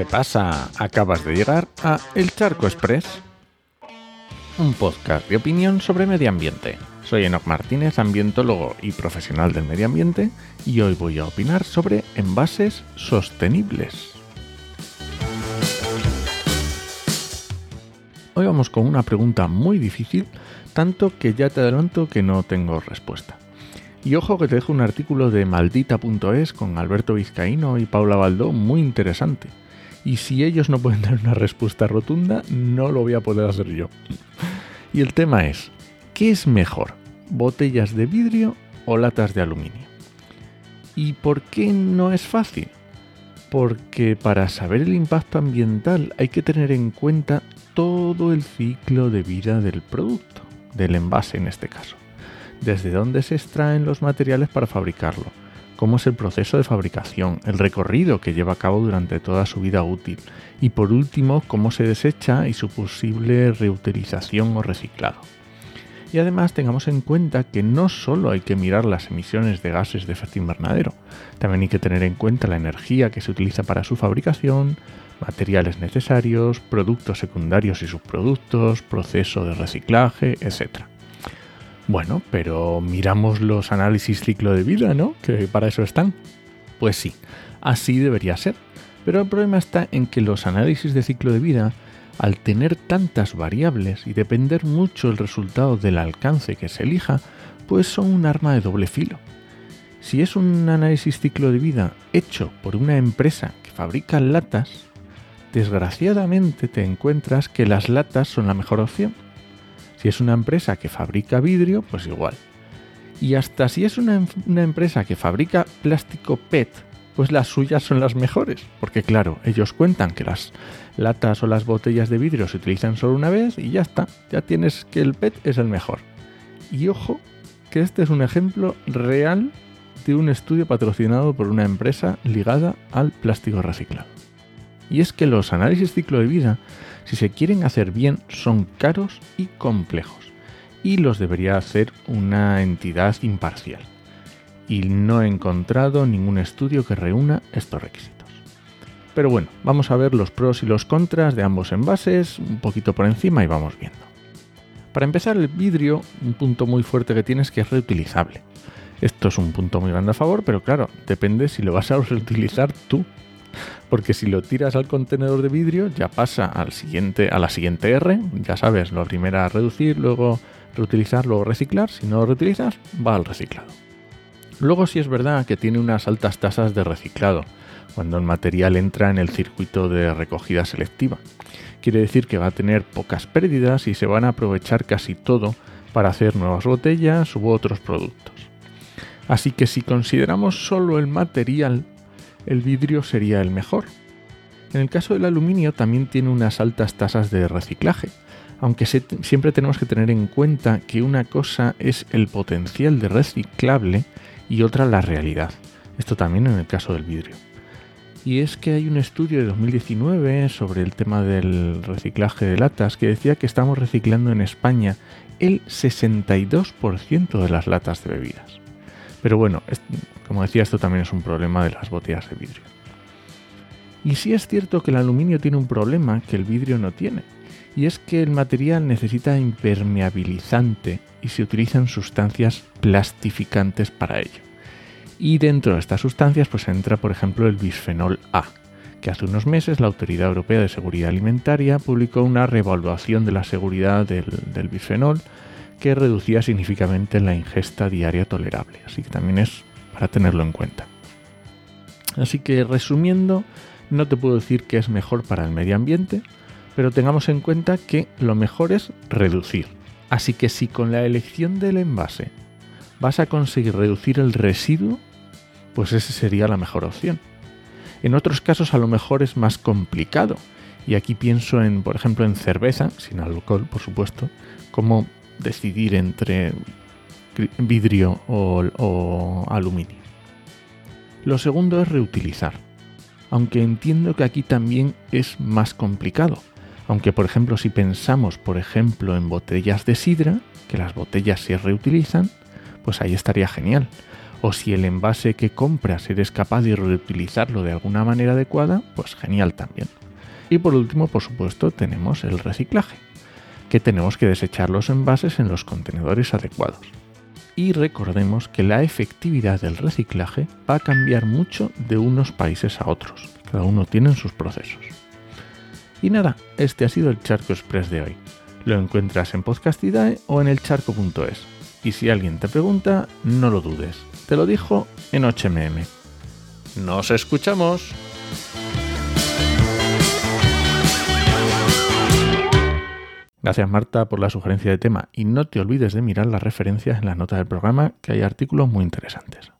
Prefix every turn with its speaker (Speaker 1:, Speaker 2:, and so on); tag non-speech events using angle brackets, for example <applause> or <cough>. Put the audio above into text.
Speaker 1: ¿Qué pasa? Acabas de llegar a El Charco Express, un podcast de opinión sobre medio ambiente. Soy Enoch Martínez, ambientólogo y profesional del medio ambiente, y hoy voy a opinar sobre envases sostenibles. Hoy vamos con una pregunta muy difícil, tanto que ya te adelanto que no tengo respuesta. Y ojo que te dejo un artículo de maldita.es con Alberto Vizcaíno y Paula Baldó muy interesante. Y si ellos no pueden dar una respuesta rotunda, no lo voy a poder hacer yo. Y el tema es, ¿qué es mejor? ¿Botellas de vidrio o latas de aluminio? ¿Y por qué no es fácil? Porque para saber el impacto ambiental hay que tener en cuenta todo el ciclo de vida del producto, del envase en este caso desde dónde se extraen los materiales para fabricarlo, cómo es el proceso de fabricación, el recorrido que lleva a cabo durante toda su vida útil y por último cómo se desecha y su posible reutilización o reciclado. Y además tengamos en cuenta que no solo hay que mirar las emisiones de gases de efecto invernadero, también hay que tener en cuenta la energía que se utiliza para su fabricación, materiales necesarios, productos secundarios y subproductos, proceso de reciclaje, etc. Bueno, pero miramos los análisis ciclo de vida, ¿no? Que para eso están. Pues sí, así debería ser. Pero el problema está en que los análisis de ciclo de vida, al tener tantas variables y depender mucho el resultado del alcance que se elija, pues son un arma de doble filo. Si es un análisis ciclo de vida hecho por una empresa que fabrica latas, desgraciadamente te encuentras que las latas son la mejor opción si es una empresa que fabrica vidrio, pues igual. Y hasta si es una, empresa que fabrica plástico PET, pues las suyas son las mejores. Porque claro, ellos cuentan que las latas o las botellas de vidrio se utilizan solo una vez y ya está. Ya tienes que el PET es el mejor. Y ojo, que este es un ejemplo real de un estudio patrocinado por una empresa ligada al plástico reciclado. Y es que los análisis ciclo de vida si se quieren hacer bien, son caros y complejos, y los debería hacer una entidad imparcial. Y no he encontrado ningún estudio que reúna estos requisitos. Pero bueno, vamos a ver los pros y los contras de ambos envases, un poquito por encima y vamos viendo. Para empezar, el vidrio, un punto muy fuerte que tiene es que es reutilizable. Esto es un punto muy grande a favor, pero claro, depende si lo vas a <laughs> reutilizar tú porque si lo tiras al contenedor de vidrio ya pasa al siguiente, a la siguiente R, ya sabes, lo primero a reducir, luego reutilizar, luego reciclar, si no lo reutilizas, va al reciclado. Luego sí es verdad que tiene unas altas tasas de reciclado, cuando el material entra en el circuito de recogida selectiva. Quiere decir que va a tener pocas pérdidas y se van a aprovechar casi todo para hacer nuevas botellas u otros productos. Así que si consideramos solo el material, el vidrio sería el mejor. En el caso del aluminio también tiene unas altas tasas de reciclaje, aunque siempre tenemos que tener en cuenta que una cosa es el potencial de reciclable y otra la realidad. Esto también en el caso del vidrio. Y es que hay un estudio de 2019 sobre el tema del reciclaje de latas que decía que estamos reciclando en España el 62% de las latas de bebidas. Pero bueno, como decía, esto también es un problema de las botellas de vidrio. Y sí es cierto que el aluminio tiene un problema que el vidrio no tiene, y es que el material necesita impermeabilizante y se utilizan sustancias plastificantes para ello. Y dentro de estas sustancias pues entra por ejemplo el bisfenol A, que hace unos meses la Autoridad Europea de Seguridad Alimentaria publicó una reevaluación de la seguridad del bisfenol que reducía significativamente la ingesta diaria tolerable. Así que también es para tenerlo en cuenta. Así que resumiendo, no te puedo decir que es mejor para el medio ambiente, pero tengamos en cuenta que lo mejor es reducir. Así que si con la elección del envase vas a conseguir reducir el residuo, pues esa sería la mejor opción. En otros casos a lo mejor es más complicado, y aquí pienso en, por ejemplo, en cerveza, sin alcohol, por supuesto, como decidir entre vidrio o, aluminio. Lo segundo es reutilizar, aunque entiendo que aquí también es más complicado. Aunque por ejemplo si pensamos por ejemplo en botellas de sidra, que las botellas se reutilizan, pues ahí estaría genial. O si el envase que compras eres capaz de reutilizarlo de alguna manera adecuada, pues genial también. Y por último, por supuesto, tenemos el reciclaje, que tenemos que desechar los envases en los contenedores adecuados. Y recordemos que la efectividad del reciclaje va a cambiar mucho de unos países a otros. Cada uno tiene sus procesos. Y nada, este ha sido el Charco Express de hoy. Lo encuentras en Podcastidae o en elcharco.es. Y si alguien te pregunta, no lo dudes. Te lo dijo en HMM. ¡Nos escuchamos! Gracias Marta por la sugerencia de tema y no te olvides de mirar las referencias en las notas del programa que hay artículos muy interesantes.